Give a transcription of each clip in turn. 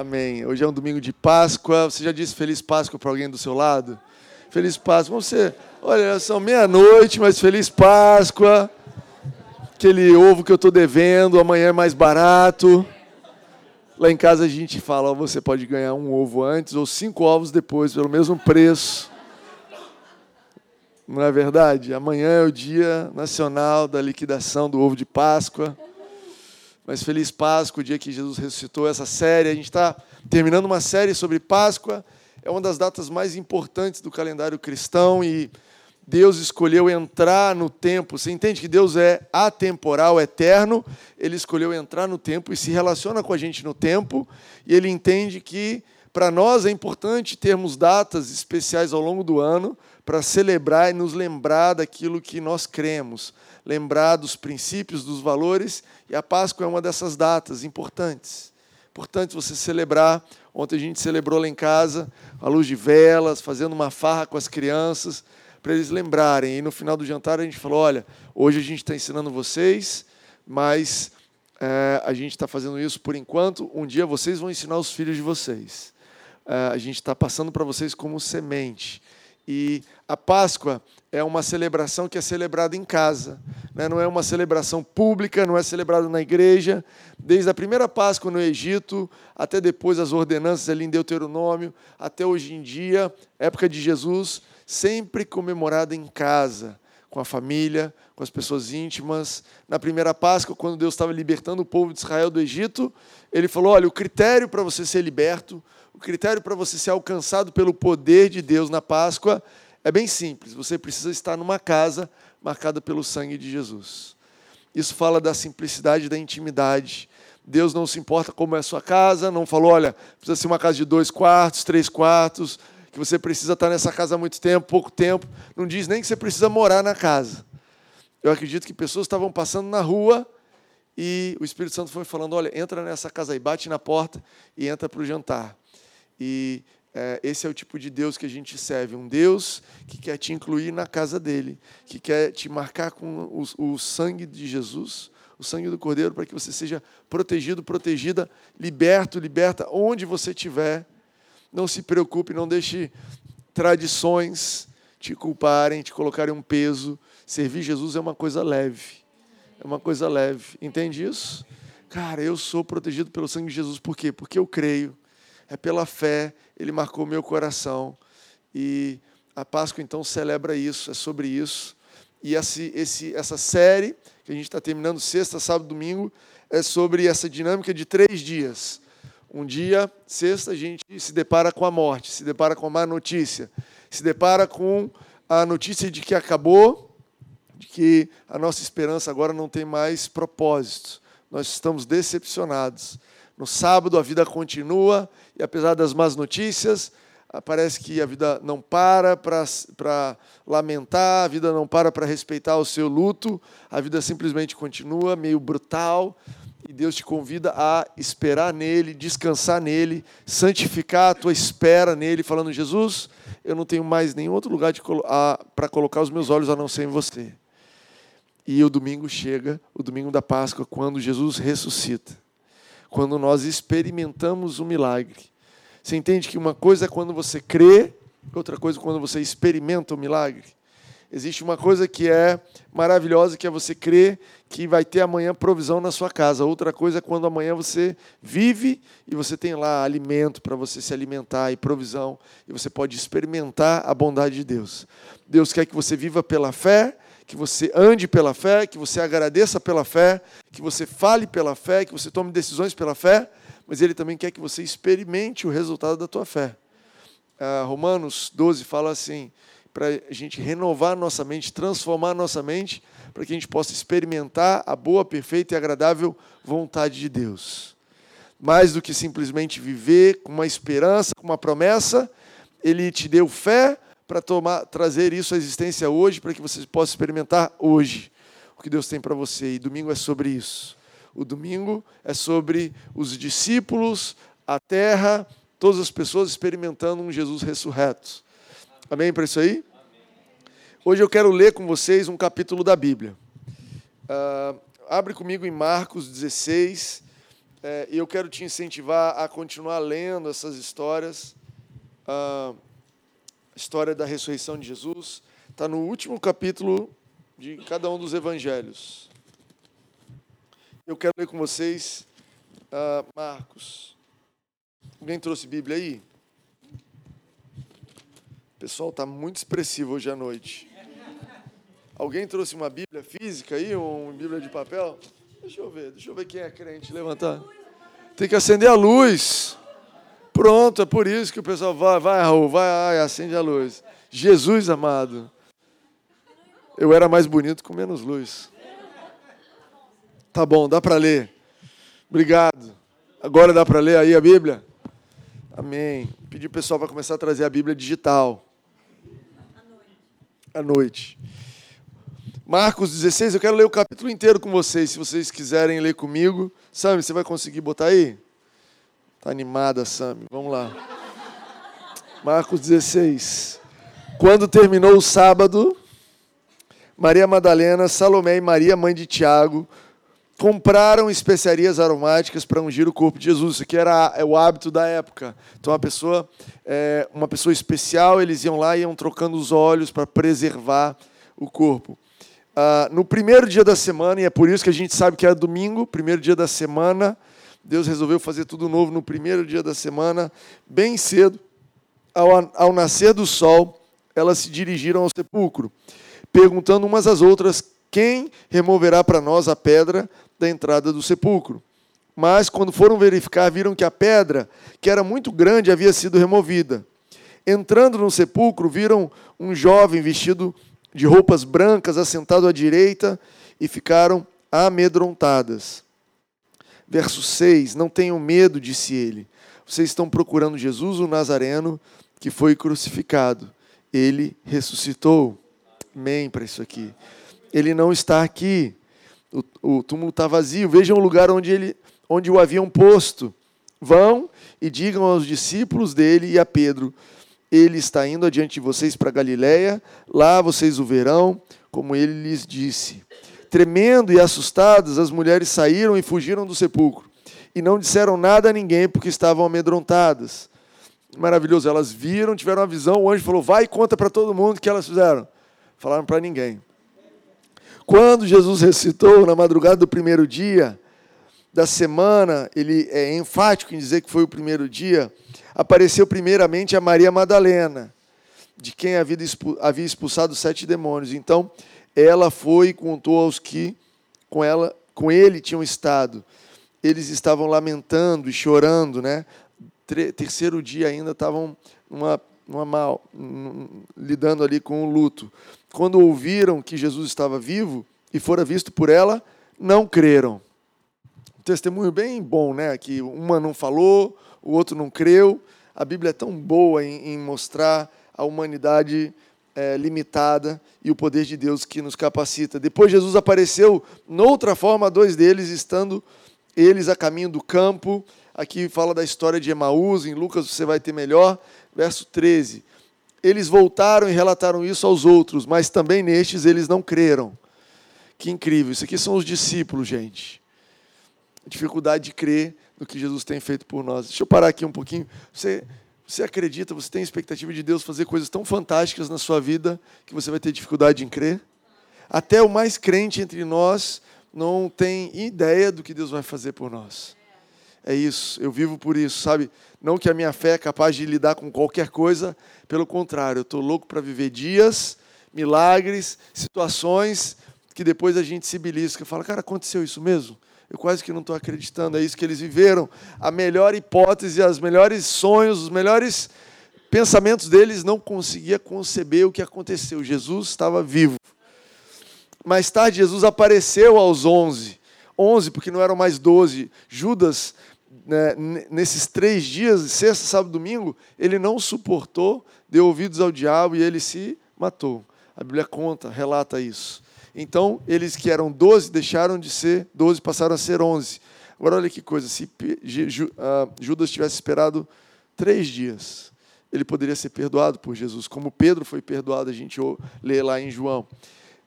Amém. Hoje é um domingo de Páscoa. Você já disse Feliz Páscoa para alguém do seu lado? Feliz Páscoa. Você, olha, são meia-noite, mas Feliz Páscoa. Aquele ovo que eu estou devendo, amanhã é mais barato. Lá em casa a gente fala, ó, você pode ganhar um ovo antes ou cinco ovos depois, pelo mesmo preço. Não é verdade? Amanhã é o dia nacional da liquidação do ovo de Páscoa. Mas feliz Páscoa, o dia que Jesus ressuscitou essa série. A gente está terminando uma série sobre Páscoa. É uma das datas mais importantes do calendário cristão e Deus escolheu entrar no tempo. Você entende que Deus é atemporal, eterno? Ele escolheu entrar no tempo e se relaciona com a gente no tempo. E ele entende que para nós é importante termos datas especiais ao longo do ano para celebrar e nos lembrar daquilo que nós cremos, lembrar dos princípios, dos valores. E a Páscoa é uma dessas datas importantes. Importante você celebrar. Ontem a gente celebrou lá em casa, a luz de velas, fazendo uma farra com as crianças para eles lembrarem. E no final do jantar a gente falou: olha, hoje a gente está ensinando vocês, mas é, a gente está fazendo isso por enquanto. Um dia vocês vão ensinar os filhos de vocês. É, a gente está passando para vocês como semente. E a Páscoa é uma celebração que é celebrada em casa, né? não é uma celebração pública, não é celebrada na igreja. Desde a primeira Páscoa no Egito, até depois as ordenanças ali em Deuteronômio, até hoje em dia, época de Jesus, sempre comemorada em casa, com a família, com as pessoas íntimas. Na primeira Páscoa, quando Deus estava libertando o povo de Israel do Egito, ele falou: olha, o critério para você ser liberto, o critério para você ser alcançado pelo poder de Deus na Páscoa é bem simples. Você precisa estar numa casa marcada pelo sangue de Jesus. Isso fala da simplicidade da intimidade. Deus não se importa como é a sua casa, não falou, olha, precisa ser uma casa de dois quartos, três quartos, que você precisa estar nessa casa há muito tempo, pouco tempo. Não diz nem que você precisa morar na casa. Eu acredito que pessoas estavam passando na rua e o Espírito Santo foi falando: olha, entra nessa casa aí, bate na porta e entra para o jantar. E é, esse é o tipo de Deus que a gente serve, um Deus que quer te incluir na casa dele, que quer te marcar com o, o sangue de Jesus, o sangue do Cordeiro, para que você seja protegido, protegida, liberto, liberta, onde você estiver não se preocupe, não deixe tradições te culparem, te colocarem um peso. Servir Jesus é uma coisa leve. É uma coisa leve. Entende isso? Cara, eu sou protegido pelo sangue de Jesus. Por quê? Porque eu creio. É pela fé. Ele marcou meu coração. E a Páscoa, então, celebra isso. É sobre isso. E esse, esse, essa série, que a gente está terminando sexta, sábado, domingo, é sobre essa dinâmica de três dias. Um dia, sexta, a gente se depara com a morte, se depara com a má notícia, se depara com a notícia de que acabou, de que a nossa esperança agora não tem mais propósito. Nós estamos decepcionados. No sábado a vida continua e apesar das más notícias, parece que a vida não para para lamentar, a vida não para para respeitar o seu luto, a vida simplesmente continua, meio brutal, e Deus te convida a esperar nele, descansar nele, santificar a tua espera nele, falando: Jesus, eu não tenho mais nenhum outro lugar para colocar os meus olhos a não ser em você. E o domingo chega, o domingo da Páscoa, quando Jesus ressuscita, quando nós experimentamos o milagre. Você entende que uma coisa é quando você crê, outra coisa é quando você experimenta o milagre. Existe uma coisa que é maravilhosa, que é você crer que vai ter amanhã provisão na sua casa. Outra coisa é quando amanhã você vive e você tem lá alimento para você se alimentar e provisão, e você pode experimentar a bondade de Deus. Deus quer que você viva pela fé, que você ande pela fé, que você agradeça pela fé, que você fale pela fé, que você tome decisões pela fé, mas Ele também quer que você experimente o resultado da tua fé. Ah, Romanos 12 fala assim para a gente renovar nossa mente, transformar nossa mente, para que a gente possa experimentar a boa, perfeita e agradável vontade de Deus. Mais do que simplesmente viver com uma esperança, com uma promessa, Ele te deu fé para tomar, trazer isso à existência hoje, para que você possa experimentar hoje o que Deus tem para você. E domingo é sobre isso. O domingo é sobre os discípulos, a terra, todas as pessoas experimentando um Jesus ressurreto. Amém para isso aí? Hoje eu quero ler com vocês um capítulo da Bíblia. Uh, abre comigo em Marcos 16 É, e eu quero te incentivar a continuar lendo essas histórias. A história da ressurreição de Jesus está no último capítulo de cada um dos evangelhos. Eu quero ler com vocês uh, Marcos. Alguém trouxe Bíblia aí? O pessoal está muito expressivo hoje à noite. Alguém trouxe uma Bíblia física aí, uma Bíblia de papel? Deixa eu ver, deixa eu ver quem é crente. Levantar. Tem que acender a luz. Pronto, é por isso que o pessoal vai, vai, Raul, vai, acende a luz. Jesus amado. Eu era mais bonito com menos luz. Tá bom, dá para ler. Obrigado. Agora dá para ler aí a Bíblia? Amém. Pedi o pessoal para começar a trazer a Bíblia digital. À noite. Marcos 16, eu quero ler o capítulo inteiro com vocês, se vocês quiserem ler comigo. Sami, você vai conseguir botar aí? Tá animada, Sami. Vamos lá. Marcos 16. Quando terminou o sábado, Maria Madalena, Salomé e Maria, mãe de Tiago, compraram especiarias aromáticas para ungir o corpo de Jesus. Isso aqui era é o hábito da época. Então, uma pessoa, é, uma pessoa especial, eles iam lá e iam trocando os olhos para preservar o corpo. Ah, no primeiro dia da semana, e é por isso que a gente sabe que é domingo, primeiro dia da semana, Deus resolveu fazer tudo novo no primeiro dia da semana, bem cedo, ao, ao nascer do sol, elas se dirigiram ao sepulcro, perguntando umas às outras quem removerá para nós a pedra da entrada do sepulcro. Mas, quando foram verificar, viram que a pedra, que era muito grande, havia sido removida. Entrando no sepulcro, viram um jovem vestido de roupas brancas assentado à direita e ficaram amedrontadas. Verso 6: Não tenham medo, disse ele. Vocês estão procurando Jesus, o Nazareno, que foi crucificado. Ele ressuscitou. Amém para isso aqui. Ele não está aqui o, o túmulo está vazio. Vejam o lugar onde, ele, onde o haviam posto. Vão e digam aos discípulos dele e a Pedro: Ele está indo adiante de vocês para Galiléia, lá vocês o verão, como ele lhes disse. Tremendo e assustadas, as mulheres saíram e fugiram do sepulcro. E não disseram nada a ninguém, porque estavam amedrontadas. Maravilhoso, elas viram, tiveram uma visão. O anjo falou: Vai e conta para todo mundo o que elas fizeram. Falaram para ninguém. Quando Jesus ressuscitou na madrugada do primeiro dia da semana, ele é enfático em dizer que foi o primeiro dia, apareceu primeiramente a Maria Madalena, de quem havia expulsado sete demônios. Então, ela foi e contou aos que com ela, com ele tinham estado. Eles estavam lamentando e chorando, né? Terceiro dia ainda estavam numa mal, lidando ali com o luto quando ouviram que Jesus estava vivo e fora visto por ela, não creram. Um testemunho bem bom, né? Que uma não falou, o outro não creu. A Bíblia é tão boa em, em mostrar a humanidade é, limitada e o poder de Deus que nos capacita. Depois Jesus apareceu noutra forma a dois deles, estando eles a caminho do campo. Aqui fala da história de Emaús, em Lucas você vai ter melhor. Verso 13 eles voltaram e relataram isso aos outros, mas também nestes eles não creram. Que incrível. Isso aqui são os discípulos, gente. dificuldade de crer no que Jesus tem feito por nós. Deixa eu parar aqui um pouquinho. Você, você acredita, você tem expectativa de Deus fazer coisas tão fantásticas na sua vida que você vai ter dificuldade em crer? Até o mais crente entre nós não tem ideia do que Deus vai fazer por nós. É isso, eu vivo por isso, sabe? Não que a minha fé é capaz de lidar com qualquer coisa, pelo contrário, eu estou louco para viver dias, milagres, situações que depois a gente se belisca e fala, cara, aconteceu isso mesmo? Eu quase que não estou acreditando, é isso que eles viveram. A melhor hipótese, os melhores sonhos, os melhores pensamentos deles não conseguia conceber o que aconteceu. Jesus estava vivo. Mais tarde, Jesus apareceu aos onze. Onze, porque não eram mais doze. Judas né, nesses três dias, sexta, sábado domingo, ele não suportou, deu ouvidos ao diabo e ele se matou. A Bíblia conta, relata isso. Então, eles que eram doze deixaram de ser doze, passaram a ser onze. Agora, olha que coisa: se ah, Judas tivesse esperado três dias, ele poderia ser perdoado por Jesus, como Pedro foi perdoado, a gente lê lá em João.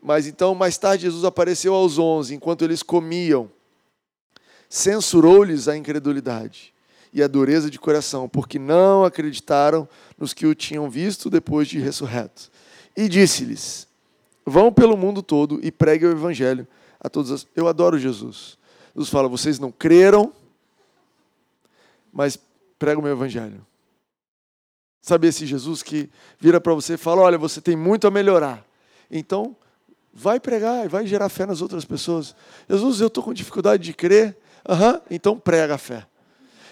Mas então, mais tarde, Jesus apareceu aos onze, enquanto eles comiam. censurou-lhes a incredulidade e a dureza de coração, porque não acreditaram nos que o tinham visto depois de ressurreto. E disse-lhes: Vão pelo mundo todo e preguem o evangelho a todas as. Eu adoro Jesus. Jesus fala: Vocês não creram, mas pregam o meu evangelho. Sabe esse Jesus que vira para você e fala: Olha, você tem muito a melhorar. Então, vai pregar e vai gerar fé nas outras pessoas. Jesus, eu estou com dificuldade de crer. Aham, uhum, então prega a fé.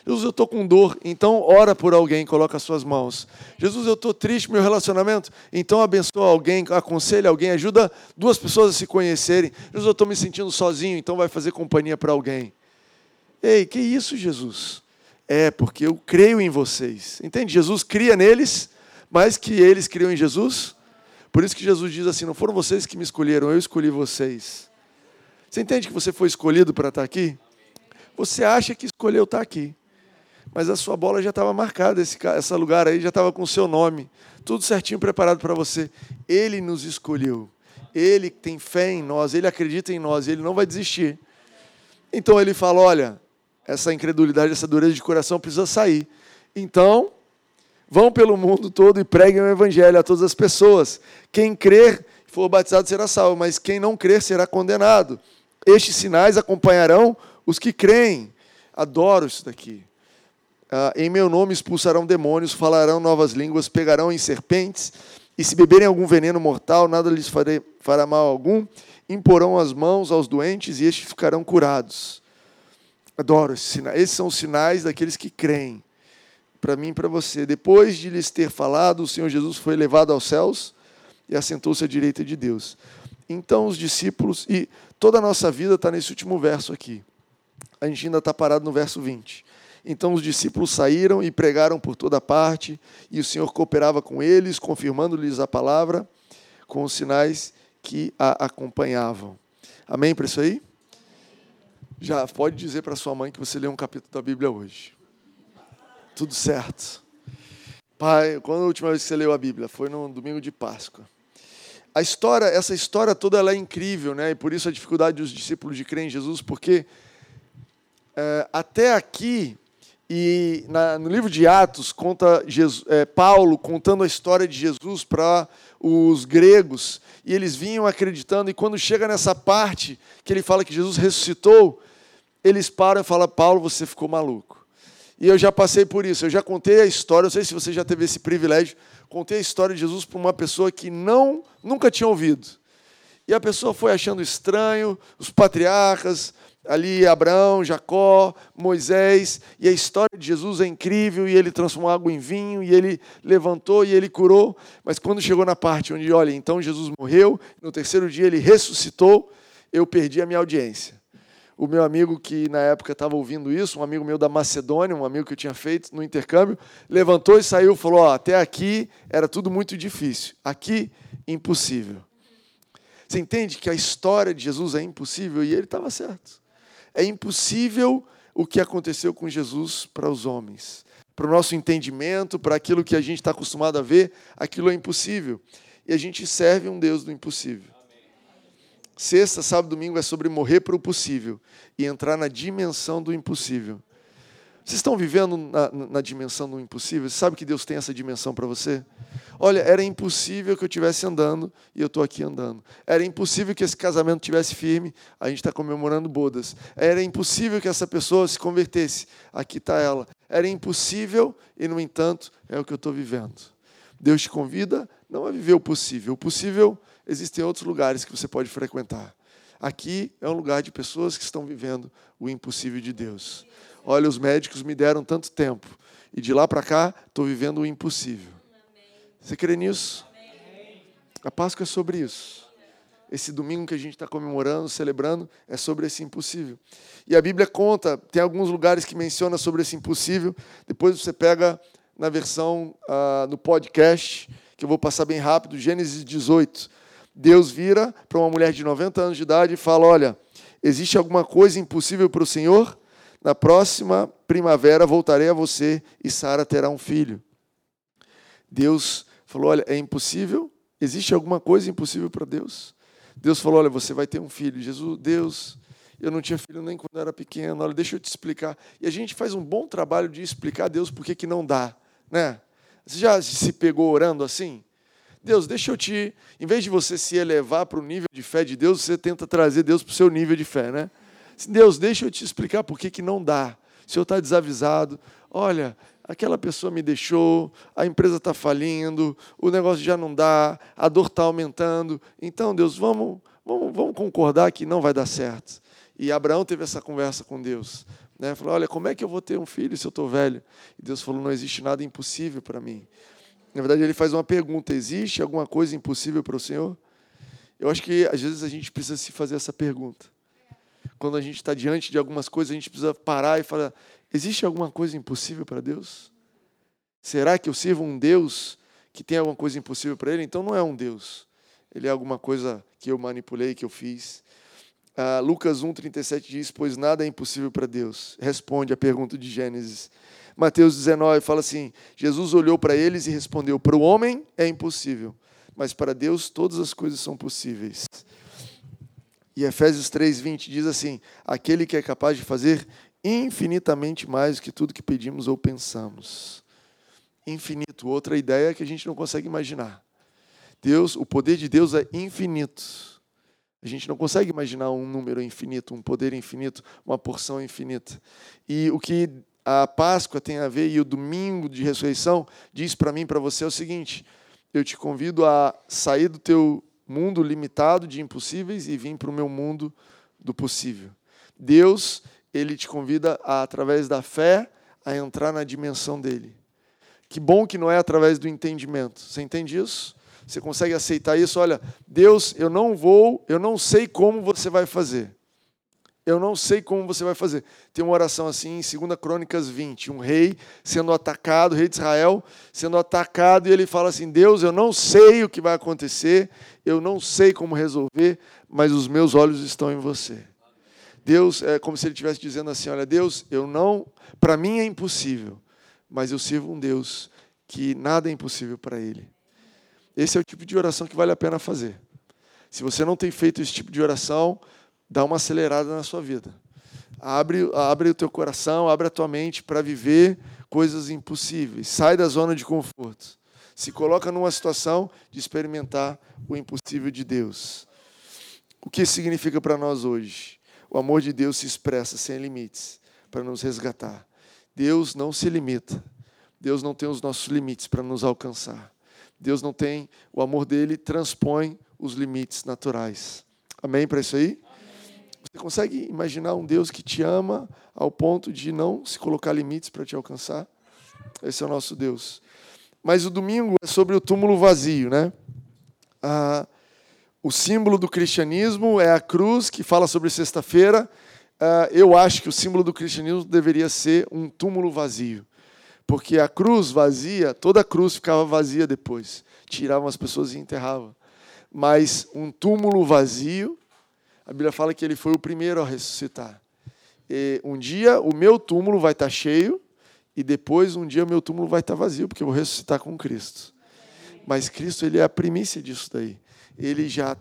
Jesus, eu estou com dor, então ora por alguém, coloca as suas mãos. Jesus, eu estou triste meu relacionamento, então abençoa alguém, aconselha alguém, ajuda duas pessoas a se conhecerem. Jesus, eu estou me sentindo sozinho, então vai fazer companhia para alguém. Ei, que isso, Jesus? É, porque eu creio em vocês. Entende? Jesus cria neles, mas que eles criam em Jesus. Por isso que Jesus diz assim: não foram vocês que me escolheram, eu escolhi vocês. Você entende que você foi escolhido para estar aqui? Você acha que escolheu estar aqui, mas a sua bola já estava marcada, esse, lugar aí já estava com o seu nome, tudo certinho preparado para você. Ele nos escolheu, ele tem fé em nós, ele acredita em nós, ele não vai desistir. Então ele fala: olha, essa incredulidade, essa dureza de coração precisa sair. Então, vão pelo mundo todo e preguem o evangelho a todas as pessoas. Quem crer e for batizado será salvo, mas quem não crer será condenado. Estes sinais acompanharão os que creem. Adoro isso daqui. Ah, em meu nome expulsarão demônios, falarão novas línguas, pegarão em serpentes, e se beberem algum veneno mortal, nada lhes farei, fará mal algum. Imporão as mãos aos doentes e estes ficarão curados. Adoro esses sinais. Esses são os sinais daqueles que creem. Para mim e para você. Depois de lhes ter falado, o Senhor Jesus foi levado aos céus e assentou-se à direita de Deus. Então os discípulos, e toda a nossa vida está nesse último verso aqui. A gente ainda está parado no verso 20. Então os discípulos saíram e pregaram por toda parte, e o Senhor cooperava com eles, confirmando-lhes a palavra com os sinais que a acompanhavam. Amém para isso aí? Já pode dizer para sua mãe que você leu um capítulo da Bíblia hoje. Tudo certo. Pai, quando a última vez que você leu a Bíblia? Foi no domingo de Páscoa. A história, essa história toda ela é incrível, né? E por isso a dificuldade dos discípulos de crer em Jesus, porque é, até aqui e na, no livro de Atos conta Jesus, é, Paulo contando a história de Jesus para os gregos e eles vinham acreditando e quando chega nessa parte que ele fala que Jesus ressuscitou, eles param e falam: Paulo, você ficou maluco. E eu já passei por isso, eu já contei a história, não sei se você já teve esse privilégio, contei a história de Jesus para uma pessoa que não nunca tinha ouvido. E a pessoa foi achando estranho, os patriarcas, ali Abraão, Jacó, Moisés, e a história de Jesus é incrível, e ele transformou água em vinho, e ele levantou e ele curou, mas quando chegou na parte onde, olha, então Jesus morreu, no terceiro dia ele ressuscitou, eu perdi a minha audiência o meu amigo que na época estava ouvindo isso, um amigo meu da Macedônia, um amigo que eu tinha feito no intercâmbio, levantou e saiu e falou: oh, até aqui era tudo muito difícil, aqui impossível. Você entende que a história de Jesus é impossível e ele estava certo. É impossível o que aconteceu com Jesus para os homens. Para o nosso entendimento, para aquilo que a gente está acostumado a ver, aquilo é impossível. E a gente serve um Deus do impossível. Sexta, sábado, domingo é sobre morrer para o possível e entrar na dimensão do impossível. Vocês estão vivendo na, na dimensão do impossível? Você sabe que Deus tem essa dimensão para você? Olha, era impossível que eu estivesse andando e eu estou aqui andando. Era impossível que esse casamento tivesse firme, a gente está comemorando bodas. Era impossível que essa pessoa se convertesse, aqui está ela. Era impossível e, no entanto, é o que eu estou vivendo. Deus te convida não a viver o possível. O possível existem outros lugares que você pode frequentar. Aqui é um lugar de pessoas que estão vivendo o impossível de Deus. Olha, os médicos me deram tanto tempo e de lá para cá estou vivendo o impossível. Você crê nisso? A Páscoa é sobre isso. Esse domingo que a gente está comemorando, celebrando, é sobre esse impossível. E a Bíblia conta, tem alguns lugares que menciona sobre esse impossível. Depois você pega na versão uh, no podcast, que eu vou passar bem rápido, Gênesis 18 Deus vira para uma mulher de 90 anos de idade e fala: Olha, existe alguma coisa impossível para o Senhor? Na próxima primavera voltarei a você e Sara terá um filho. Deus falou: Olha, é impossível? Existe alguma coisa impossível para Deus? Deus falou: Olha, você vai ter um filho. Jesus, Deus, Eu não tinha filho nem quando era pequeno. Olha, deixa eu te explicar. E a gente faz um bom trabalho de explicar a Deus por que não dá, né? Você já se pegou orando assim? Deus, deixa eu te. Em vez de você se elevar para o nível de fé de Deus, você tenta trazer Deus para o seu nível de fé, né? Deus, deixa eu te explicar por que, que não dá. O senhor está desavisado. Olha, aquela pessoa me deixou, a empresa está falindo, o negócio já não dá, a dor está aumentando. Então, Deus, vamos, vamos, vamos concordar que não vai dar certo. E Abraão teve essa conversa com Deus. Né? Falou: Olha, como é que eu vou ter um filho se eu estou velho? E Deus falou: Não existe nada impossível para mim. Na verdade, ele faz uma pergunta: Existe alguma coisa impossível para o Senhor? Eu acho que às vezes a gente precisa se fazer essa pergunta. Quando a gente está diante de algumas coisas, a gente precisa parar e falar: Existe alguma coisa impossível para Deus? Será que eu sirvo um Deus que tem alguma coisa impossível para Ele? Então não é um Deus. Ele é alguma coisa que eu manipulei, que eu fiz. Ah, Lucas 1,37 diz: Pois nada é impossível para Deus. Responde a pergunta de Gênesis. Mateus 19 fala assim: Jesus olhou para eles e respondeu: Para o homem é impossível, mas para Deus todas as coisas são possíveis. E Efésios 3,20 diz assim: Aquele que é capaz de fazer infinitamente mais do que tudo que pedimos ou pensamos. Infinito, outra ideia que a gente não consegue imaginar. Deus, o poder de Deus é infinito. A gente não consegue imaginar um número infinito, um poder infinito, uma porção infinita. E o que a Páscoa tem a ver e o domingo de ressurreição diz para mim, para você é o seguinte: eu te convido a sair do teu mundo limitado de impossíveis e vir para o meu mundo do possível. Deus, ele te convida a, através da fé a entrar na dimensão dele. Que bom que não é através do entendimento. Você entende isso? Você consegue aceitar isso? Olha, Deus, eu não vou, eu não sei como você vai fazer. Eu não sei como você vai fazer. Tem uma oração assim em 2 Crônicas 20, um rei sendo atacado, rei de Israel, sendo atacado, e ele fala assim: Deus, eu não sei o que vai acontecer, eu não sei como resolver, mas os meus olhos estão em você. Deus, é como se ele estivesse dizendo assim: Olha, Deus, eu não, para mim é impossível, mas eu sirvo um Deus que nada é impossível para ele. Esse é o tipo de oração que vale a pena fazer. Se você não tem feito esse tipo de oração, dá uma acelerada na sua vida. Abre, abre o teu coração, abre a tua mente para viver coisas impossíveis. Sai da zona de conforto. Se coloca numa situação de experimentar o impossível de Deus. O que significa para nós hoje? O amor de Deus se expressa sem limites para nos resgatar. Deus não se limita. Deus não tem os nossos limites para nos alcançar. Deus não tem, o amor dele transpõe os limites naturais. Amém para isso aí? Você consegue imaginar um Deus que te ama ao ponto de não se colocar limites para te alcançar? Esse é o nosso Deus. Mas o domingo é sobre o túmulo vazio, né? Ah, o símbolo do cristianismo é a cruz, que fala sobre sexta-feira. Uh, eu acho que o símbolo do cristianismo deveria ser um túmulo vazio. Porque a cruz vazia, toda a cruz ficava vazia depois. Tiravam as pessoas e enterravam. Mas um túmulo vazio, a Bíblia fala que ele foi o primeiro a ressuscitar. E um dia o meu túmulo vai estar cheio, e depois um dia o meu túmulo vai estar vazio, porque eu vou ressuscitar com Cristo. Mas Cristo ele é a primícia disso daí ele já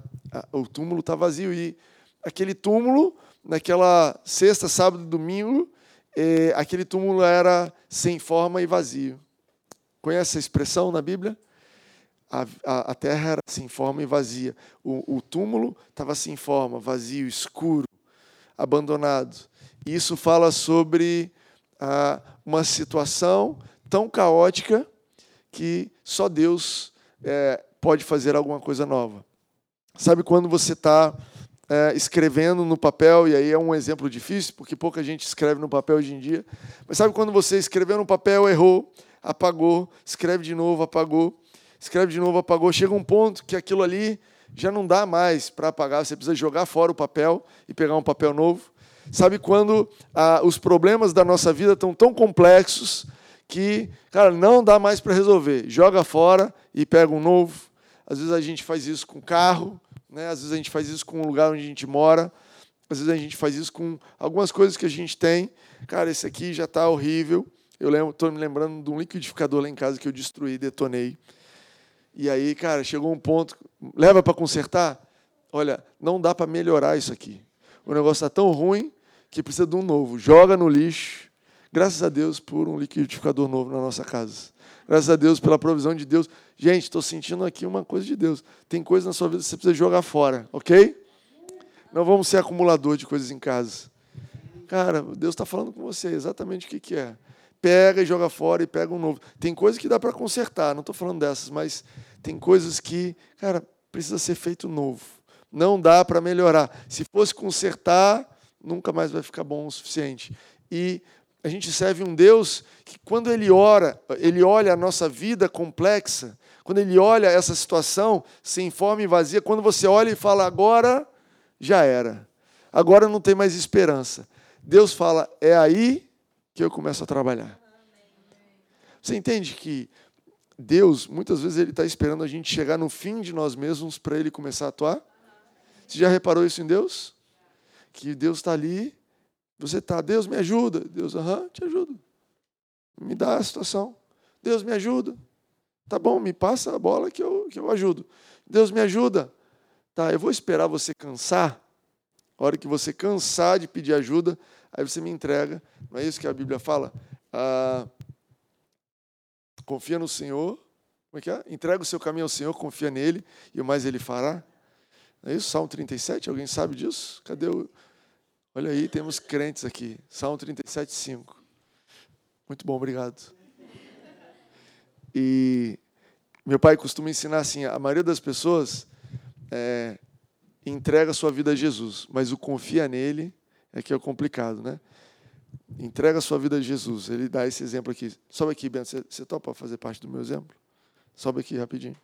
o túmulo está vazio e aquele túmulo naquela sexta, sábado, domingo, é, aquele túmulo era sem forma e vazio. Conhece essa expressão na Bíblia? A, a, a terra era sem forma e vazia. O, o túmulo estava sem forma, vazio, escuro, abandonado. Isso fala sobre ah, uma situação tão caótica que só Deus é, pode fazer alguma coisa nova. Sabe quando você está é, escrevendo no papel, e aí é um exemplo difícil, porque pouca gente escreve no papel hoje em dia, mas sabe quando você escreveu no papel, errou, apagou, escreve de novo, apagou, escreve de novo, apagou, chega um ponto que aquilo ali já não dá mais para apagar, você precisa jogar fora o papel e pegar um papel novo. Sabe quando ah, os problemas da nossa vida estão tão complexos que, cara, não dá mais para resolver. Joga fora e pega um novo. Às vezes a gente faz isso com carro, né? às vezes a gente faz isso com o lugar onde a gente mora, às vezes a gente faz isso com algumas coisas que a gente tem. Cara, esse aqui já está horrível. Eu estou me lembrando de um liquidificador lá em casa que eu destruí, detonei. E aí, cara, chegou um ponto, leva para consertar? Olha, não dá para melhorar isso aqui. O negócio está tão ruim que precisa de um novo. Joga no lixo. Graças a Deus por um liquidificador novo na nossa casa. Graças a Deus pela provisão de Deus. Gente, estou sentindo aqui uma coisa de Deus. Tem coisa na sua vida que você precisa jogar fora, ok? Não vamos ser acumulador de coisas em casa. Cara, Deus está falando com você exatamente o que, que é. Pega e joga fora e pega um novo. Tem coisas que dá para consertar, não estou falando dessas, mas tem coisas que, cara, precisa ser feito novo. Não dá para melhorar. Se fosse consertar, nunca mais vai ficar bom o suficiente. E a gente serve um Deus que, quando Ele ora, Ele olha a nossa vida complexa, quando Ele olha essa situação sem forma e vazia, quando você olha e fala, agora já era, agora não tem mais esperança. Deus fala, é aí que eu começo a trabalhar. Você entende que Deus, muitas vezes, Ele está esperando a gente chegar no fim de nós mesmos para Ele começar a atuar? Você já reparou isso em Deus? Que Deus está ali, você está, Deus me ajuda. Deus, aham, te ajudo. Me dá a situação. Deus me ajuda. Tá bom, me passa a bola que eu, que eu ajudo. Deus me ajuda. Tá, eu vou esperar você cansar. A hora que você cansar de pedir ajuda, aí você me entrega. Não é isso que a Bíblia fala? Ah, confia no Senhor. Como é que é? Entrega o seu caminho ao Senhor, confia nele, e o mais ele fará. Não é isso? Salmo 37, alguém sabe disso? Cadê o. Olha aí, temos crentes aqui. Salmo 37, 5. Muito bom, obrigado. E meu pai costuma ensinar assim: a maioria das pessoas é, entrega sua vida a Jesus, mas o confia nele é que é complicado, né? Entrega sua vida a Jesus. Ele dá esse exemplo aqui. Sobe aqui, Bento. Você, você topa fazer parte do meu exemplo? Sobe aqui rapidinho.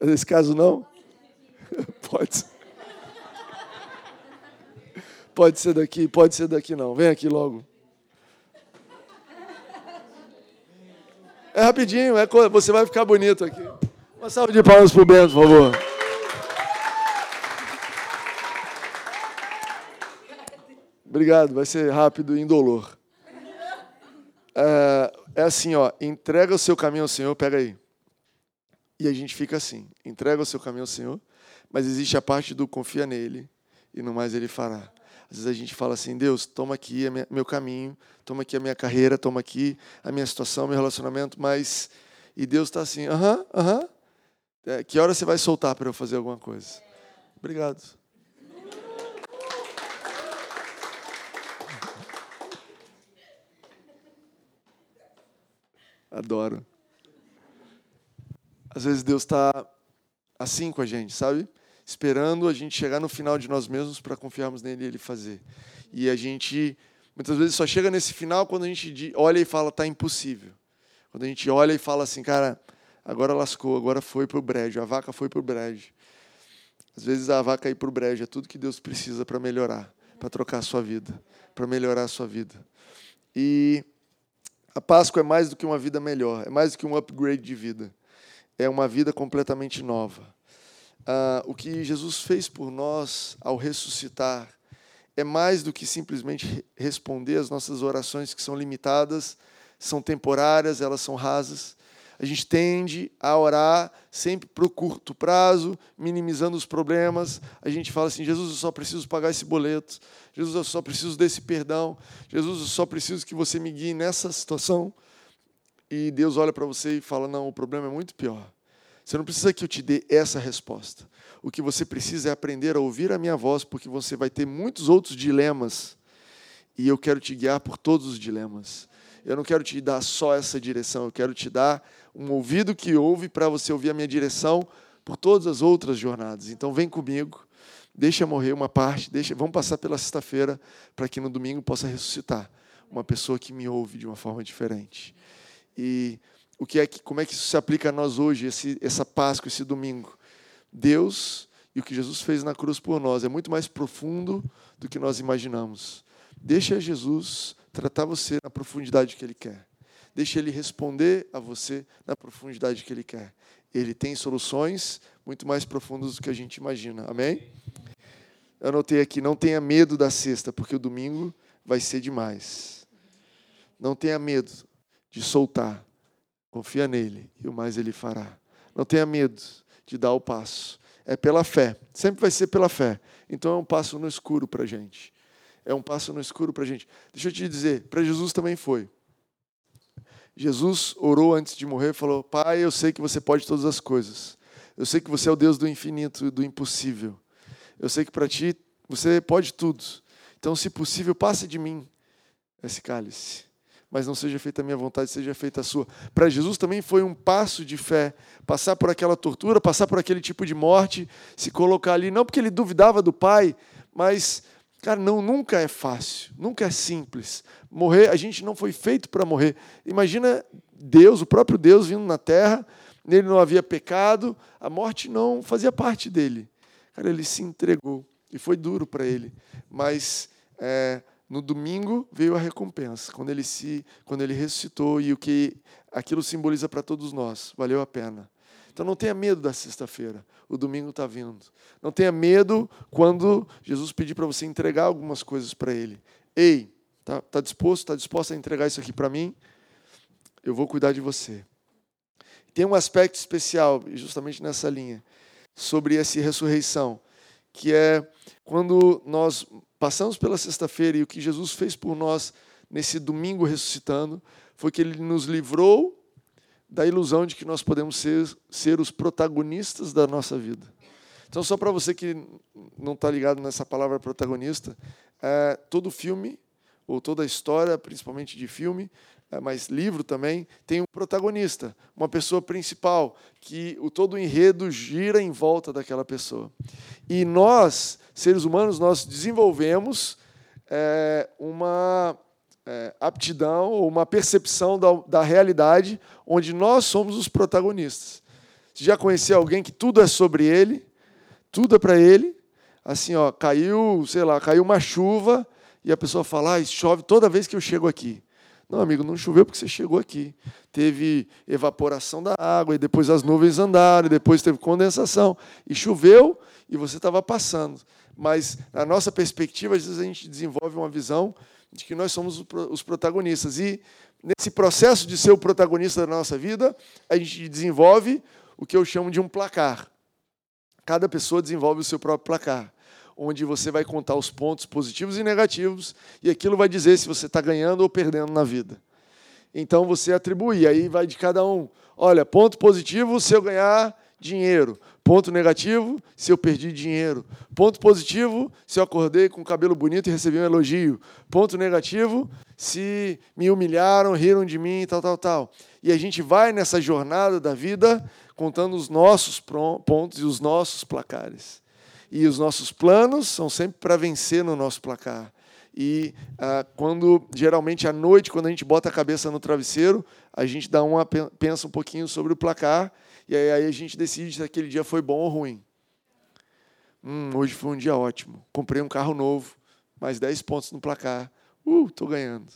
Nesse caso, não? Pode. Pode ser daqui, pode ser daqui não. Vem aqui logo. É rapidinho, é, você vai ficar bonito aqui. Uma salva de palmas para o Bento, por favor. Obrigado, vai ser rápido e indolor. É, é assim, ó, entrega o seu caminho ao Senhor, pega aí. E a gente fica assim, entrega o seu caminho ao Senhor, mas existe a parte do confia nele e no mais ele fará. Às vezes a gente fala assim, Deus, toma aqui minha, meu caminho, toma aqui a minha carreira, toma aqui a minha situação, meu relacionamento, mas e Deus está assim, aham, aham, é, que hora você vai soltar para eu fazer alguma coisa? Obrigado. Adoro. Às vezes Deus está assim com a gente, sabe? Esperando a gente chegar no final de nós mesmos para confiarmos nele e ele fazer. E a gente muitas vezes só chega nesse final quando a gente olha e fala tá impossível. Quando a gente olha e fala assim, cara, agora lascou, agora foi para o brejo, a vaca foi para o brejo. Às vezes a vaca ir para o brejo é tudo que Deus precisa para melhorar, para trocar a sua vida, para melhorar a sua vida. E a Páscoa é mais do que uma vida melhor, é mais do que um upgrade de vida. É uma vida completamente nova. Ah, o que Jesus fez por nós ao ressuscitar é mais do que simplesmente responder às nossas orações que são limitadas, são temporárias, elas são rasas a gente tende a orar sempre para o curto prazo, minimizando os problemas. A gente fala assim: Jesus, eu só preciso pagar esse boleto. Jesus, eu só preciso desse perdão. Jesus, eu só preciso que você me guie nessa situação. E Deus olha para você e fala: Não, o problema é muito pior. Você não precisa que eu te dê essa resposta. O que você precisa é aprender a ouvir a minha voz, porque você vai ter muitos outros dilemas. E eu quero te guiar por todos os dilemas. Eu não quero te dar só essa direção, eu quero te dar um ouvido que ouve para você ouvir a minha direção por todas as outras jornadas. Então vem comigo, deixa morrer uma parte, deixa, vamos passar pela sexta-feira para que no domingo possa ressuscitar uma pessoa que me ouve de uma forma diferente. E o que é que, como é que isso se aplica a nós hoje, esse, essa Páscoa, esse domingo? Deus e o que Jesus fez na cruz por nós é muito mais profundo do que nós imaginamos. Deixa Jesus tratar você na profundidade que Ele quer. Deixe Ele responder a você na profundidade que Ele quer. Ele tem soluções muito mais profundas do que a gente imagina. Amém? Eu anotei aqui: não tenha medo da sexta, porque o domingo vai ser demais. Não tenha medo de soltar. Confia nele e o mais ele fará. Não tenha medo de dar o passo. é pela fé. Sempre vai ser pela fé. Então é um passo no escuro para a gente. É um passo no escuro para a gente. Deixa eu te dizer, para Jesus também foi. Jesus orou antes de morrer e falou: Pai, eu sei que você pode todas as coisas. Eu sei que você é o Deus do infinito, do impossível. Eu sei que para ti você pode tudo. Então, se possível, passe de mim esse cálice. Mas não seja feita a minha vontade, seja feita a sua. Para Jesus também foi um passo de fé. Passar por aquela tortura, passar por aquele tipo de morte, se colocar ali, não porque ele duvidava do Pai, mas Cara, não, nunca é fácil, nunca é simples. Morrer, a gente não foi feito para morrer. Imagina Deus, o próprio Deus vindo na terra, nele não havia pecado, a morte não fazia parte dele. Cara, ele se entregou e foi duro para ele. Mas é, no domingo veio a recompensa, quando ele se, quando ele ressuscitou e o que aquilo simboliza para todos nós, valeu a pena. Então não tenha medo da sexta-feira, o domingo está vindo. Não tenha medo quando Jesus pedir para você entregar algumas coisas para Ele. Ei, está tá disposto, está disposto a entregar isso aqui para mim? Eu vou cuidar de você. Tem um aspecto especial, justamente nessa linha, sobre essa ressurreição, que é quando nós passamos pela sexta-feira e o que Jesus fez por nós nesse domingo ressuscitando, foi que Ele nos livrou da ilusão de que nós podemos ser, ser os protagonistas da nossa vida. Então, só para você que não está ligado nessa palavra protagonista, é, todo filme, ou toda história, principalmente de filme, é, mas livro também, tem um protagonista, uma pessoa principal, que o todo o enredo gira em volta daquela pessoa. E nós, seres humanos, nós desenvolvemos é, uma é, aptidão ou uma percepção da, da realidade onde nós somos os protagonistas. Você já conheceu alguém que tudo é sobre ele, tudo é para ele? Assim, ó, caiu, sei lá, caiu uma chuva e a pessoa fala, ah, chove toda vez que eu chego aqui. Não, amigo, não choveu porque você chegou aqui. Teve evaporação da água, e depois as nuvens andaram, e depois teve condensação. E choveu e você estava passando. Mas, na nossa perspectiva, às vezes a gente desenvolve uma visão de que nós somos os protagonistas. E nesse processo de ser o protagonista da nossa vida, a gente desenvolve o que eu chamo de um placar. Cada pessoa desenvolve o seu próprio placar, onde você vai contar os pontos positivos e negativos, e aquilo vai dizer se você está ganhando ou perdendo na vida. Então você atribui, aí vai de cada um. Olha, ponto positivo se eu ganhar dinheiro. Ponto negativo, se eu perdi dinheiro. Ponto positivo, se eu acordei com o cabelo bonito e recebi um elogio. Ponto negativo, se me humilharam, riram de mim, tal, tal, tal. E a gente vai nessa jornada da vida contando os nossos pontos e os nossos placares. E os nossos planos são sempre para vencer no nosso placar. E ah, quando, geralmente à noite, quando a gente bota a cabeça no travesseiro, a gente dá uma pensa um pouquinho sobre o placar e aí a gente decide se aquele dia foi bom ou ruim. Hum, hoje foi um dia ótimo. Comprei um carro novo, mais 10 pontos no placar. Uh, tô ganhando.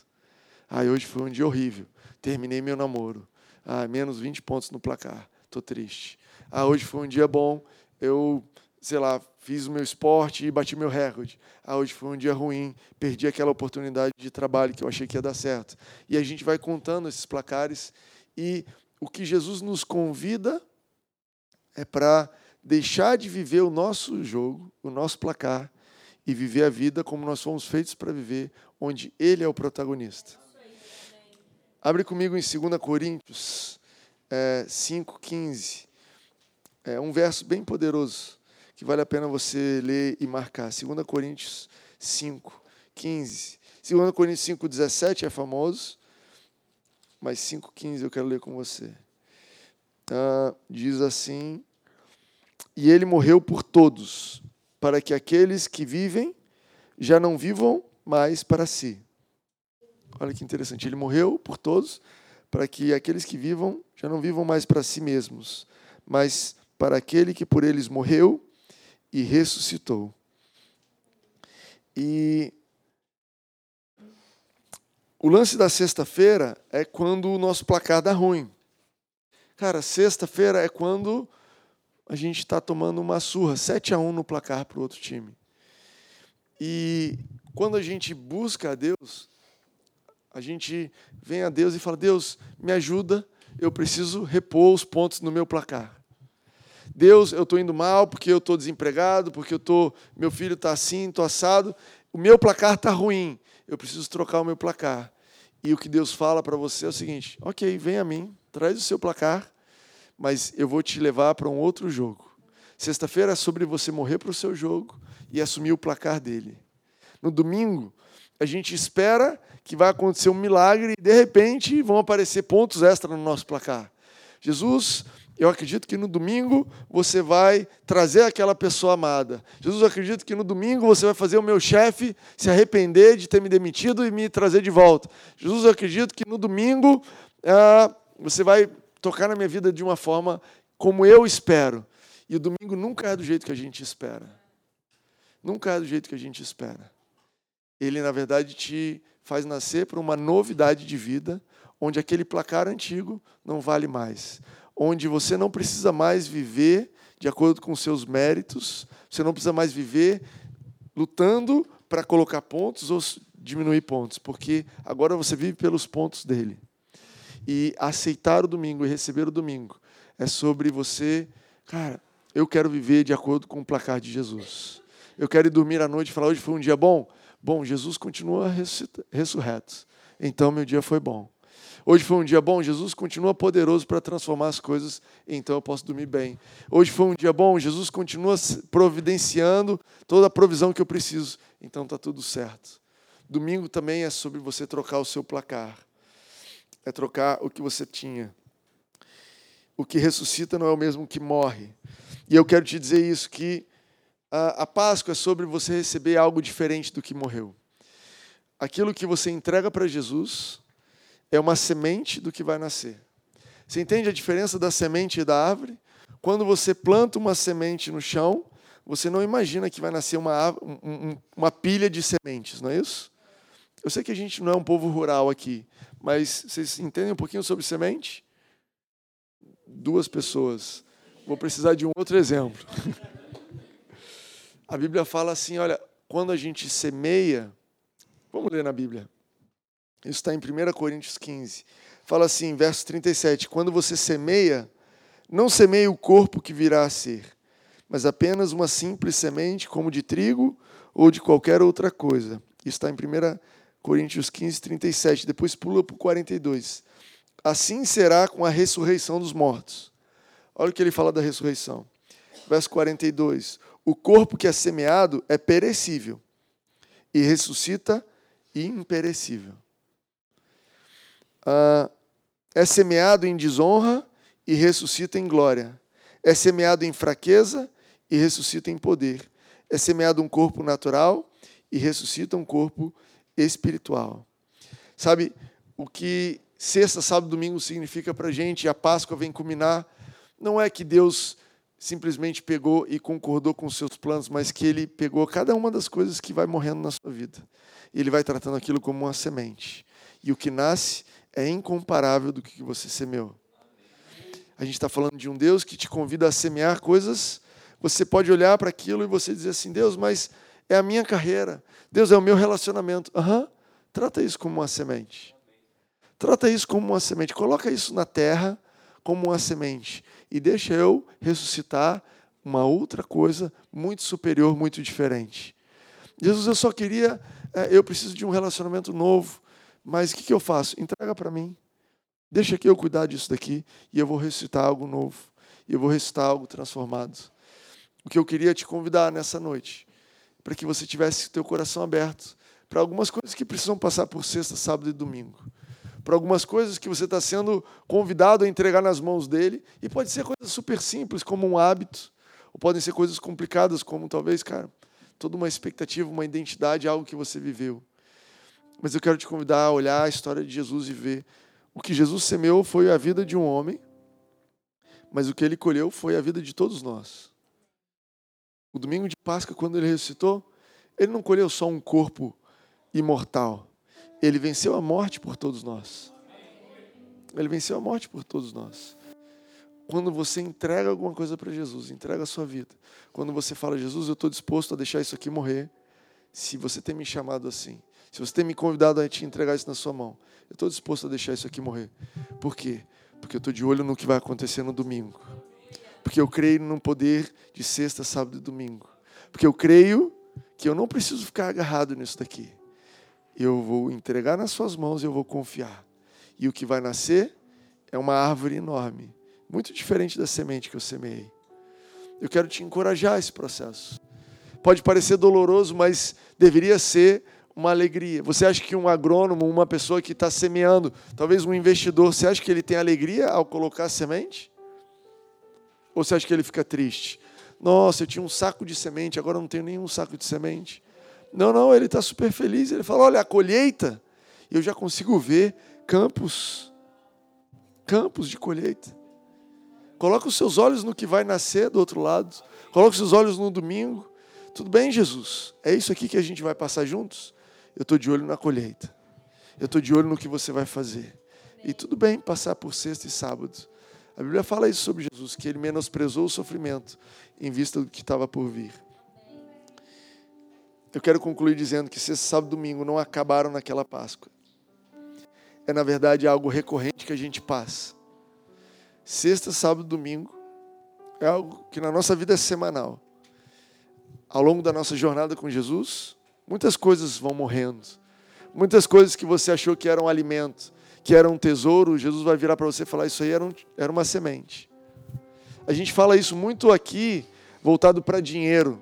Ah, hoje foi um dia horrível. Terminei meu namoro. Ah, menos 20 pontos no placar. Tô triste. Ah, hoje foi um dia bom. Eu, sei lá, fiz o meu esporte e bati meu recorde. Ah, hoje foi um dia ruim. Perdi aquela oportunidade de trabalho que eu achei que ia dar certo. E a gente vai contando esses placares e o que Jesus nos convida é para deixar de viver o nosso jogo, o nosso placar, e viver a vida como nós fomos feitos para viver, onde Ele é o protagonista. Abre comigo em 2 Coríntios é, 5,15. É um verso bem poderoso que vale a pena você ler e marcar. 2 Coríntios 5, 15. 2 Coríntios 5, 17 é famoso mas 5,15 eu quero ler com você. Ah, diz assim: E ele morreu por todos, para que aqueles que vivem já não vivam mais para si. Olha que interessante. Ele morreu por todos, para que aqueles que vivam já não vivam mais para si mesmos, mas para aquele que por eles morreu e ressuscitou. E o lance da sexta-feira é quando o nosso placar dá ruim. Cara, sexta-feira é quando a gente está tomando uma surra, 7 a 1 no placar para o outro time. E quando a gente busca a Deus, a gente vem a Deus e fala: Deus, me ajuda, eu preciso repor os pontos no meu placar. Deus, eu estou indo mal porque eu estou desempregado, porque eu tô, meu filho está assim, estou assado, o meu placar está ruim, eu preciso trocar o meu placar. E o que Deus fala para você é o seguinte: ok, vem a mim, traz o seu placar, mas eu vou te levar para um outro jogo. Sexta-feira é sobre você morrer para o seu jogo e assumir o placar dele. No domingo, a gente espera que vai acontecer um milagre e, de repente, vão aparecer pontos extra no nosso placar. Jesus, eu acredito que no domingo você vai trazer aquela pessoa amada. Jesus, eu acredito que no domingo você vai fazer o meu chefe se arrepender de ter me demitido e me trazer de volta. Jesus, eu acredito que no domingo ah, você vai tocar na minha vida de uma forma como eu espero. E o domingo nunca é do jeito que a gente espera. Nunca é do jeito que a gente espera. Ele, na verdade, te faz nascer para uma novidade de vida, onde aquele placar antigo não vale mais, onde você não precisa mais viver de acordo com seus méritos, você não precisa mais viver lutando para colocar pontos ou diminuir pontos, porque agora você vive pelos pontos dele. E aceitar o domingo e receber o domingo é sobre você, cara, eu quero viver de acordo com o placar de Jesus. Eu quero ir dormir à noite e falar: hoje foi um dia bom. Bom, Jesus continua ressurreto. Então meu dia foi bom. Hoje foi um dia bom, Jesus continua poderoso para transformar as coisas, então eu posso dormir bem. Hoje foi um dia bom, Jesus continua providenciando toda a provisão que eu preciso, então está tudo certo. Domingo também é sobre você trocar o seu placar, é trocar o que você tinha. O que ressuscita não é o mesmo que morre. E eu quero te dizer isso, que a, Páscoa é sobre você receber algo diferente do que morreu. Aquilo que você entrega para Jesus é uma semente do que vai nascer. Você entende a diferença da semente e da árvore? Quando você planta uma semente no chão, você não imagina que vai nascer uma, uma pilha de sementes, não é isso? Eu sei que a gente não é um povo rural aqui, mas vocês entendem um pouquinho sobre semente? Duas pessoas. Vou precisar de um outro exemplo. A Bíblia fala assim: olha, quando a gente semeia, vamos ler na Bíblia. Isso está em 1 Coríntios 15. Fala assim, verso 37, quando você semeia, não semeia o corpo que virá a ser, mas apenas uma simples semente, como de trigo ou de qualquer outra coisa. Isso está em 1 Coríntios 15, 37. Depois pula para o 42. Assim será com a ressurreição dos mortos. Olha o que ele fala da ressurreição. Verso 42 o corpo que é semeado é perecível e ressuscita imperecível. Ah, é semeado em desonra e ressuscita em glória. É semeado em fraqueza e ressuscita em poder. É semeado um corpo natural e ressuscita um corpo espiritual. Sabe o que sexta, sábado, domingo significa para gente? A Páscoa vem culminar. Não é que Deus simplesmente pegou e concordou com os seus planos, mas que ele pegou cada uma das coisas que vai morrendo na sua vida. E ele vai tratando aquilo como uma semente. E o que nasce é incomparável do que você semeou. A gente está falando de um Deus que te convida a semear coisas. Você pode olhar para aquilo e você dizer assim: Deus, mas é a minha carreira. Deus é o meu relacionamento. Uhum. Trata isso como uma semente. Trata isso como uma semente. Coloca isso na terra como uma semente e deixa eu ressuscitar uma outra coisa muito superior, muito diferente. Jesus, eu só queria, é, eu preciso de um relacionamento novo, mas o que, que eu faço? Entrega para mim. Deixa que eu cuidar disso daqui e eu vou ressuscitar algo novo. E eu vou ressuscitar algo transformado. O que eu queria te convidar nessa noite, para que você tivesse teu coração aberto para algumas coisas que precisam passar por sexta, sábado e domingo para algumas coisas que você está sendo convidado a entregar nas mãos dele. E pode ser coisas super simples, como um hábito, ou podem ser coisas complicadas, como talvez, cara, toda uma expectativa, uma identidade, algo que você viveu. Mas eu quero te convidar a olhar a história de Jesus e ver o que Jesus semeou foi a vida de um homem, mas o que ele colheu foi a vida de todos nós. O domingo de Páscoa, quando ele ressuscitou, ele não colheu só um corpo imortal, ele venceu a morte por todos nós. Ele venceu a morte por todos nós. Quando você entrega alguma coisa para Jesus, entrega a sua vida. Quando você fala, Jesus, eu estou disposto a deixar isso aqui morrer. Se você tem me chamado assim, se você tem me convidado a te entregar isso na sua mão, eu estou disposto a deixar isso aqui morrer. Por quê? Porque eu estou de olho no que vai acontecer no domingo. Porque eu creio no poder de sexta, sábado e domingo. Porque eu creio que eu não preciso ficar agarrado nisso daqui. Eu vou entregar nas suas mãos e eu vou confiar. E o que vai nascer é uma árvore enorme, muito diferente da semente que eu semeei. Eu quero te encorajar a esse processo. Pode parecer doloroso, mas deveria ser uma alegria. Você acha que um agrônomo, uma pessoa que está semeando, talvez um investidor, você acha que ele tem alegria ao colocar semente? Ou você acha que ele fica triste? Nossa, eu tinha um saco de semente, agora não tenho nenhum saco de semente. Não, não, ele está super feliz. Ele fala: olha, a colheita, eu já consigo ver campos, campos de colheita. Coloca os seus olhos no que vai nascer do outro lado. Coloca os seus olhos no domingo. Tudo bem, Jesus? É isso aqui que a gente vai passar juntos? Eu estou de olho na colheita. Eu estou de olho no que você vai fazer. E tudo bem passar por sexta e sábado. A Bíblia fala isso sobre Jesus, que ele menosprezou o sofrimento em vista do que estava por vir. Eu quero concluir dizendo que sexta, sábado e domingo não acabaram naquela Páscoa. É, na verdade, algo recorrente que a gente passa. Sexta, sábado e domingo é algo que na nossa vida é semanal. Ao longo da nossa jornada com Jesus, muitas coisas vão morrendo. Muitas coisas que você achou que eram alimento, que era um tesouro, Jesus vai virar para você e falar: Isso aí era, um, era uma semente. A gente fala isso muito aqui, voltado para dinheiro.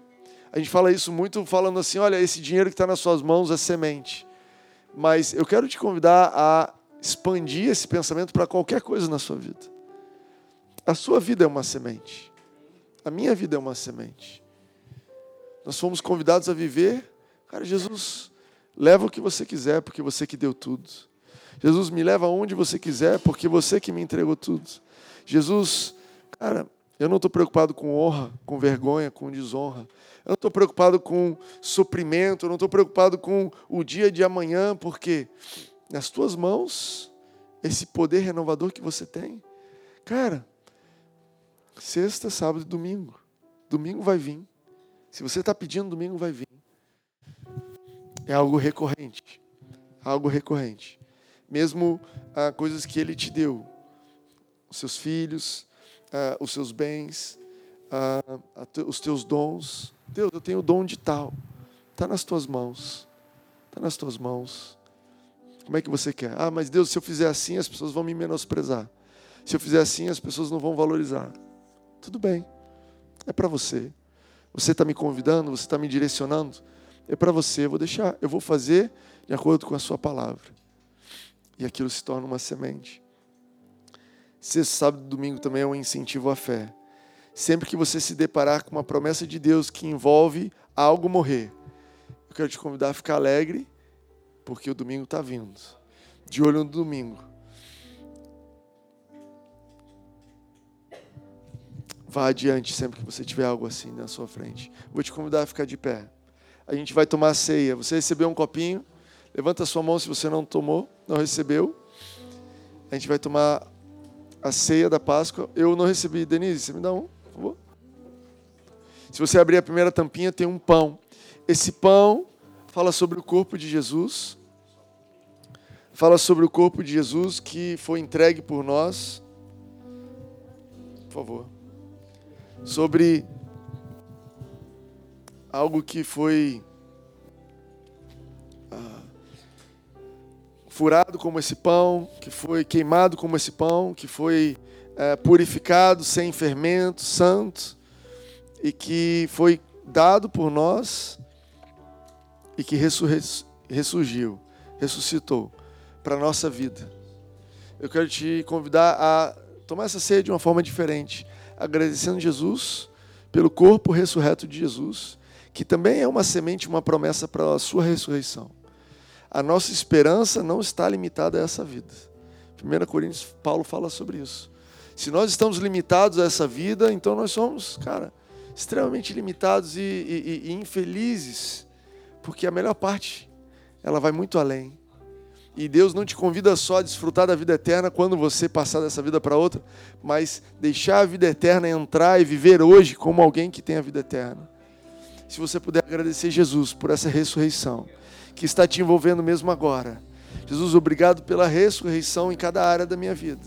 A gente fala isso muito falando assim: olha, esse dinheiro que está nas suas mãos é semente. Mas eu quero te convidar a expandir esse pensamento para qualquer coisa na sua vida. A sua vida é uma semente. A minha vida é uma semente. Nós fomos convidados a viver. Cara, Jesus, leva o que você quiser, porque você que deu tudo. Jesus, me leva aonde você quiser, porque você que me entregou tudo. Jesus, cara, eu não estou preocupado com honra, com vergonha, com desonra. Eu não estou preocupado com suprimento, eu não estou preocupado com o dia de amanhã, porque nas tuas mãos, esse poder renovador que você tem, cara, sexta, sábado e domingo. Domingo vai vir. Se você está pedindo, domingo vai vir. É algo recorrente. Algo recorrente mesmo ah, coisas que Ele te deu, os seus filhos, ah, os seus bens, ah, os teus dons. Deus, eu tenho o dom de tal. Está nas tuas mãos. Está nas tuas mãos. Como é que você quer? Ah, mas Deus, se eu fizer assim, as pessoas vão me menosprezar. Se eu fizer assim, as pessoas não vão valorizar. Tudo bem. É para você. Você está me convidando, você está me direcionando. É para você. Eu vou deixar. Eu vou fazer de acordo com a sua palavra e aquilo se torna uma semente. Sexta, sábado e domingo também é um incentivo à fé. Sempre que você se deparar com uma promessa de Deus que envolve algo morrer, eu quero te convidar a ficar alegre, porque o domingo está vindo. De olho no domingo. Vá adiante sempre que você tiver algo assim na sua frente. Vou te convidar a ficar de pé. A gente vai tomar a ceia. Você recebeu um copinho? Levanta a sua mão se você não tomou, não recebeu. A gente vai tomar a ceia da Páscoa. Eu não recebi. Denise, você me dá um, por favor? Se você abrir a primeira tampinha, tem um pão. Esse pão fala sobre o corpo de Jesus. Fala sobre o corpo de Jesus que foi entregue por nós. Por favor. Sobre algo que foi furado como esse pão, que foi queimado como esse pão, que foi é, purificado sem fermento, santo, e que foi dado por nós e que ressurgiu, ressuscitou para a nossa vida. Eu quero te convidar a tomar essa ceia de uma forma diferente, agradecendo Jesus pelo corpo ressurreto de Jesus, que também é uma semente, uma promessa para a sua ressurreição a nossa esperança não está limitada a essa vida. 1 Coríntios, Paulo fala sobre isso. Se nós estamos limitados a essa vida, então nós somos, cara, extremamente limitados e, e, e infelizes, porque a melhor parte, ela vai muito além. E Deus não te convida só a desfrutar da vida eterna quando você passar dessa vida para outra, mas deixar a vida eterna entrar e viver hoje como alguém que tem a vida eterna. Se você puder agradecer Jesus por essa ressurreição que está te envolvendo mesmo agora. Jesus, obrigado pela ressurreição em cada área da minha vida.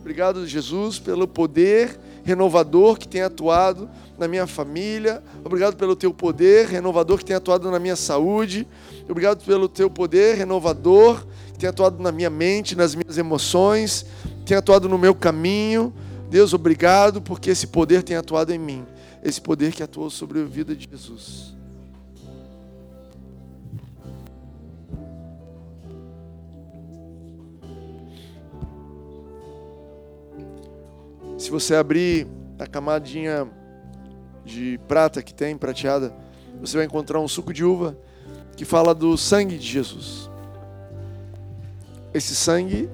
Obrigado, Jesus, pelo poder renovador que tem atuado na minha família. Obrigado pelo teu poder renovador que tem atuado na minha saúde. Obrigado pelo teu poder renovador que tem atuado na minha mente, nas minhas emoções, tem atuado no meu caminho. Deus, obrigado porque esse poder tem atuado em mim. Esse poder que atuou sobre a vida de Jesus. Se você abrir a camadinha de prata que tem, prateada, você vai encontrar um suco de uva que fala do sangue de Jesus. Esse sangue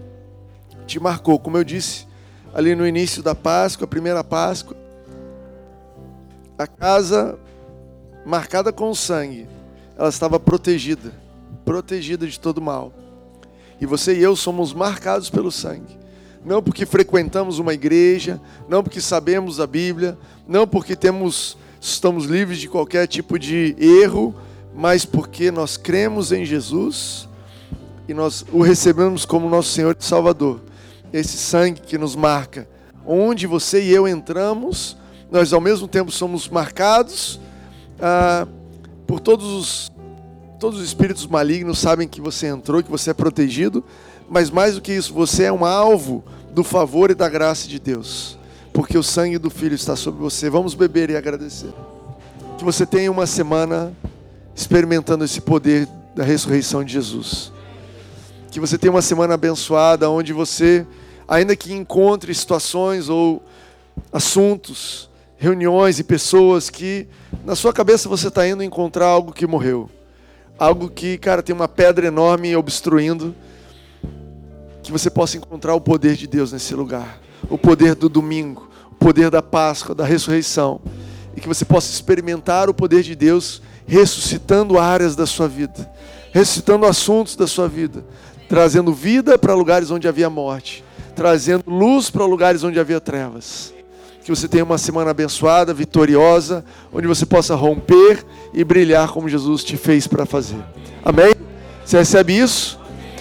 te marcou, como eu disse ali no início da Páscoa, a primeira Páscoa. A casa marcada com sangue, ela estava protegida, protegida de todo mal. E você e eu somos marcados pelo sangue não porque frequentamos uma igreja, não porque sabemos a Bíblia, não porque temos estamos livres de qualquer tipo de erro, mas porque nós cremos em Jesus e nós o recebemos como nosso Senhor e Salvador. Esse sangue que nos marca, onde você e eu entramos, nós ao mesmo tempo somos marcados ah, por todos os todos os espíritos malignos sabem que você entrou, que você é protegido, mas mais do que isso, você é um alvo do favor e da graça de Deus, porque o sangue do Filho está sobre você. Vamos beber e agradecer. Que você tenha uma semana experimentando esse poder da ressurreição de Jesus. Que você tenha uma semana abençoada, onde você, ainda que encontre situações ou assuntos, reuniões e pessoas que na sua cabeça você está indo encontrar algo que morreu. Algo que, cara, tem uma pedra enorme obstruindo que você possa encontrar o poder de Deus nesse lugar, o poder do domingo, o poder da Páscoa, da ressurreição, e que você possa experimentar o poder de Deus ressuscitando áreas da sua vida, ressuscitando assuntos da sua vida, trazendo vida para lugares onde havia morte, trazendo luz para lugares onde havia trevas. Que você tenha uma semana abençoada, vitoriosa, onde você possa romper e brilhar como Jesus te fez para fazer. Amém? Você recebe isso?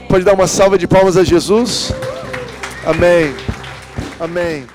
Pode dar uma salva de palmas a Jesus? Amém. Amém.